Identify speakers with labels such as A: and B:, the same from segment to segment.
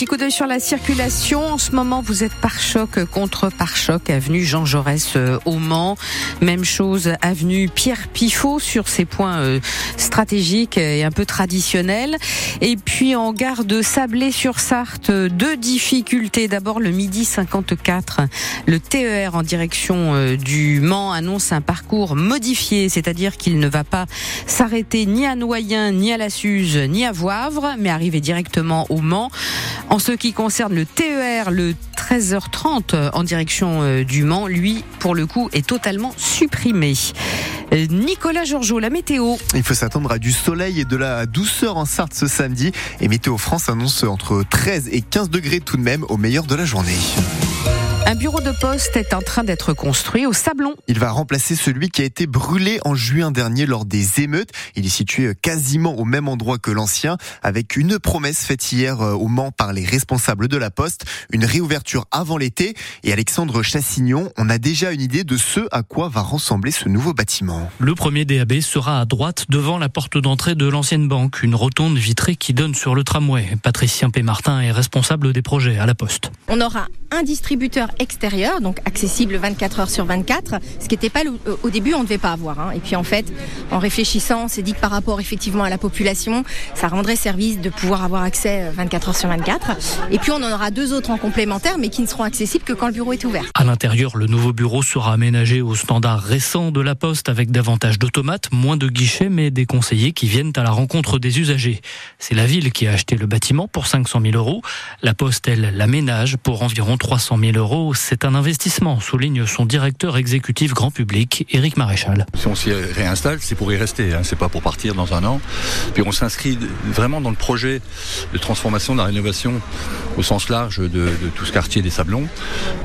A: petit coup d'œil sur la circulation. En ce moment, vous êtes par choc contre par choc, avenue Jean Jaurès euh, au Mans. Même chose, avenue Pierre Pifot sur ces points euh, stratégiques et un peu traditionnels. Et puis en gare de Sablé-sur-Sarthe, deux difficultés. D'abord le midi 54, le TER en direction euh, du Mans annonce un parcours modifié, c'est-à-dire qu'il ne va pas s'arrêter ni à Noyen, ni à la Suze, ni à Voivre, mais arriver directement au Mans. En ce qui concerne le TER, le 13h30 en direction euh, du Mans, lui, pour le coup, est totalement supprimé. Euh, Nicolas Georgeot, la météo.
B: Il faut s'attendre à du soleil et de la douceur en Sarthe ce samedi. Et Météo France annonce entre 13 et 15 degrés tout de même au meilleur de la journée.
A: Bureau de poste est en train d'être construit au Sablon.
B: Il va remplacer celui qui a été brûlé en juin dernier lors des émeutes. Il est situé quasiment au même endroit que l'ancien, avec une promesse faite hier euh, au Mans par les responsables de la Poste, une réouverture avant l'été. Et Alexandre Chassignon, on a déjà une idée de ce à quoi va ressembler ce nouveau bâtiment.
C: Le premier DAB sera à droite devant la porte d'entrée de l'ancienne banque, une rotonde vitrée qui donne sur le tramway. Patricien Pémartin est responsable des projets à la Poste.
D: On aura un distributeur extérieur, donc accessible 24 heures sur 24, ce qui n'était pas au début, on ne devait pas avoir. Hein. Et puis en fait, en réfléchissant, on s'est dit que par rapport effectivement à la population, ça rendrait service de pouvoir avoir accès 24 euh, heures sur 24. Et puis on en aura deux autres en complémentaire, mais qui ne seront accessibles que quand le bureau est ouvert.
C: À l'intérieur, le nouveau bureau sera aménagé aux standards récents de la Poste avec davantage d'automates, moins de guichets, mais des conseillers qui viennent à la rencontre des usagers. C'est la ville qui a acheté le bâtiment pour 500 000 euros. La Poste, elle, l'aménage pour environ 300 000 euros c'est un investissement, souligne son directeur exécutif grand public, Éric Maréchal.
E: Si on s'y réinstalle, c'est pour y rester, hein. c'est pas pour partir dans un an. Puis on s'inscrit vraiment dans le projet de transformation, de la rénovation au sens large de, tout ce quartier des Sablons.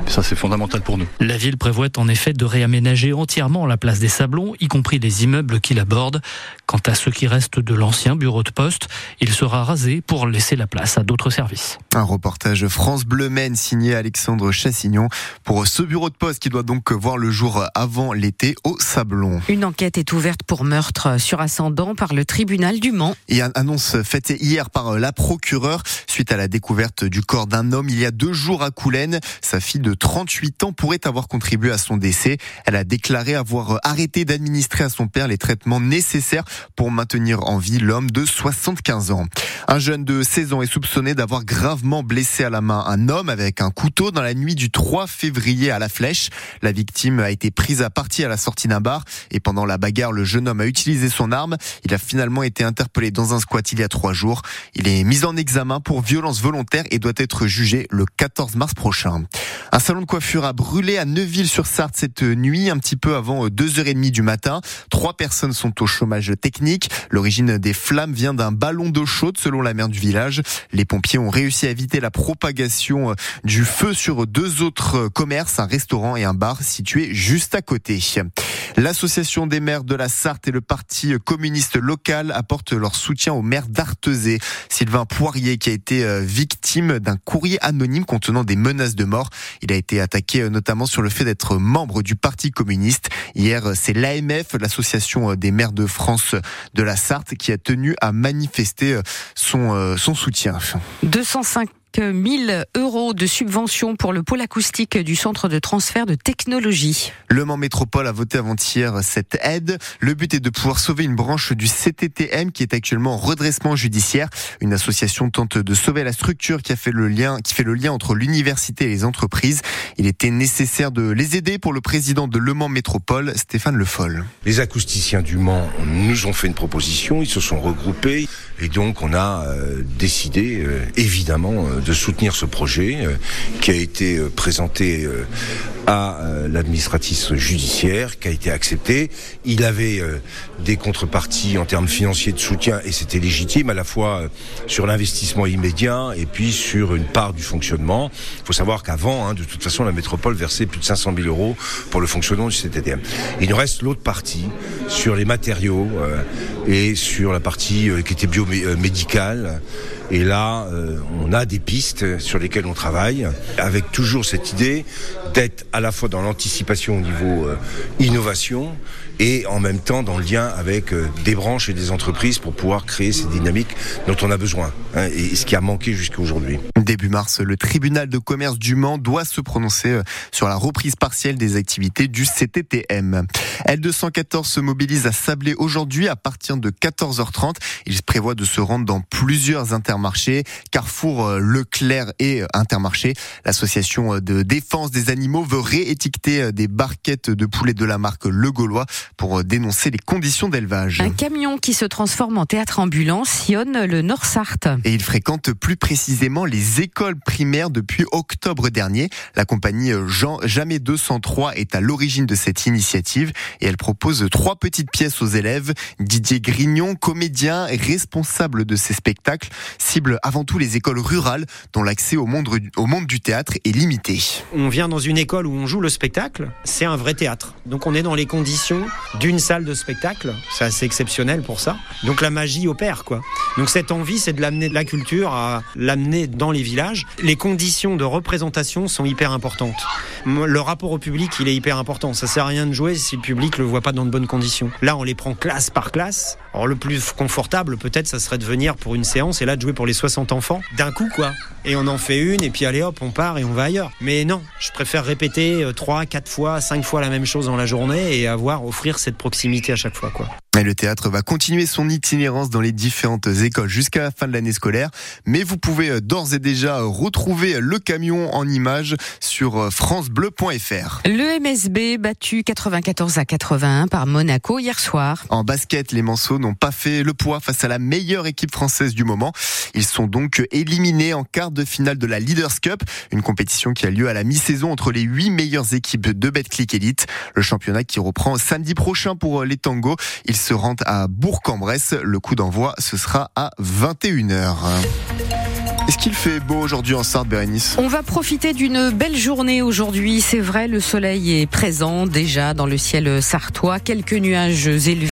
E: ça, c'est fondamental pour nous.
C: La ville prévoit en effet de réaménager entièrement la place des Sablons, y compris les immeubles qui l'abordent. Quant à ce qui reste de l'ancien bureau de poste, il sera rasé pour laisser la place à d'autres services.
B: Un reportage France Bleu Maine signé Alexandre Chassignon pour ce bureau de poste qui doit donc voir le jour avant l'été au Sablon.
A: Une enquête est ouverte pour meurtre sur ascendant par le tribunal du Mans.
B: Et une annonce faite hier par la procureure suite à la découverte du corps d'un homme il y a deux jours à Coulennes. Sa fille de 38 ans pourrait avoir contribué à son décès. Elle a déclaré avoir arrêté d'administrer à son père les traitements nécessaires pour maintenir en vie l'homme de 75 ans. Un jeune de 16 ans est soupçonné d'avoir gravement blessé à la main un homme avec un couteau dans la nuit du 3 février à la Flèche. La victime a été prise à partie à la sortie d'un bar et pendant la bagarre, le jeune homme a utilisé son arme. Il a finalement été interpellé dans un squat il y a trois jours. Il est mis en examen pour violence volontaire et doit être jugé le 14 mars prochain. Un salon de coiffure a brûlé à Neuville-sur-Sarthe cette nuit, un petit peu avant 2h30 du matin. Trois personnes sont au chômage technique. L'origine des flammes vient d'un ballon d'eau chaude selon la maire du village. Les pompiers ont réussi à éviter la propagation du feu sur deux autres commerces, un restaurant et un bar situés juste à côté. L'association des maires de la Sarthe et le parti communiste local apportent leur soutien au maire d'Artezé, Sylvain Poirier, qui a été euh, victime d'un courrier anonyme contenant des menaces de mort. Il a été attaqué euh, notamment sur le fait d'être membre du parti communiste. Hier, c'est l'AMF, l'association euh, des maires de France de la Sarthe, qui a tenu à manifester son, son soutien.
A: 205 1000 euros de subvention pour le pôle acoustique du centre de transfert de technologie.
B: Le Mans Métropole a voté avant-hier cette aide. Le but est de pouvoir sauver une branche du CTTM qui est actuellement en redressement judiciaire. Une association tente de sauver la structure qui a fait le lien, qui fait le lien entre l'université et les entreprises. Il était nécessaire de les aider pour le président de Le Mans Métropole, Stéphane Le Foll.
F: Les acousticiens du Mans nous ont fait une proposition, ils se sont regroupés et donc on a euh, décidé euh, évidemment euh, de soutenir ce projet euh, qui a été euh, présenté euh, à l'administratif judiciaire, qui a été accepté. Il avait des contreparties en termes financiers de soutien et c'était légitime à la fois sur l'investissement immédiat et puis sur une part du fonctionnement. Il faut savoir qu'avant, hein, de toute façon, la métropole versait plus de 500 000 euros pour le fonctionnement du CTTM. Il nous reste l'autre partie sur les matériaux et sur la partie qui était biomédicale. Et là, on a des pistes sur lesquelles on travaille, avec toujours cette idée d'être à la fois dans l'anticipation au niveau euh, innovation et en même temps dans le lien avec euh, des branches et des entreprises pour pouvoir créer ces dynamiques dont on a besoin hein, et ce qui a manqué jusqu'à aujourd'hui.
B: Début mars, le tribunal de commerce du Mans doit se prononcer euh, sur la reprise partielle des activités du CTTM. L214 se mobilise à Sablé aujourd'hui à partir de 14h30. Il prévoit de se rendre dans plusieurs intermarchés, Carrefour, euh, Leclerc et Intermarché. L'association de défense des animaux veut réétiqueter des barquettes de poulet de la marque Le Gaulois pour dénoncer les conditions d'élevage.
A: Un camion qui se transforme en théâtre ambulant sillonne le Nord-Sarthe.
B: Et il fréquente plus précisément les écoles primaires depuis octobre dernier. La compagnie Jean Jamais 203 est à l'origine de cette initiative et elle propose trois petites pièces aux élèves. Didier Grignon, comédien et responsable de ces spectacles, cible avant tout les écoles rurales dont l'accès au monde, au monde du théâtre est limité.
G: On vient dans une école où on joue le spectacle, c'est un vrai théâtre. Donc on est dans les conditions d'une salle de spectacle. C'est assez exceptionnel pour ça. Donc la magie opère, quoi. Donc cette envie, c'est de l'amener de la culture à l'amener dans les villages. Les conditions de représentation sont hyper importantes. Le rapport au public, il est hyper important. Ça sert à rien de jouer si le public le voit pas dans de bonnes conditions. Là, on les prend classe par classe. Alors le plus confortable, peut-être, ça serait de venir pour une séance et là de jouer pour les 60 enfants d'un coup, quoi. Et on en fait une et puis allez hop, on part et on va ailleurs. Mais non, je préfère répéter 3, 4 fois, 5 fois la même chose dans la journée et avoir offrir cette proximité à chaque fois, quoi.
B: Mais le théâtre va continuer son itinérance dans les différentes écoles jusqu'à la fin de l'année scolaire. Mais vous pouvez euh, d'ores et déjà retrouver le camion en images sur euh, francebleu.fr.
A: Le MSB battu 94 à 81 par Monaco hier soir.
B: En basket, les Manceaux n'ont pas fait le poids face à la meilleure équipe française du moment. Ils sont donc éliminés en quart de finale de la Leaders Cup, une compétition qui a lieu à la mi-saison entre les huit meilleures équipes de Betclic Elite. Le championnat qui reprend samedi prochain pour les tangos. Ils se rendent à Bourg-en-Bresse. Le coup d'envoi, ce sera à 21h. Est-ce qu'il fait beau aujourd'hui en Sarthe, Bérénice?
A: On va profiter d'une belle journée aujourd'hui. C'est vrai, le soleil est présent déjà dans le ciel sartois. Quelques nuages élevés.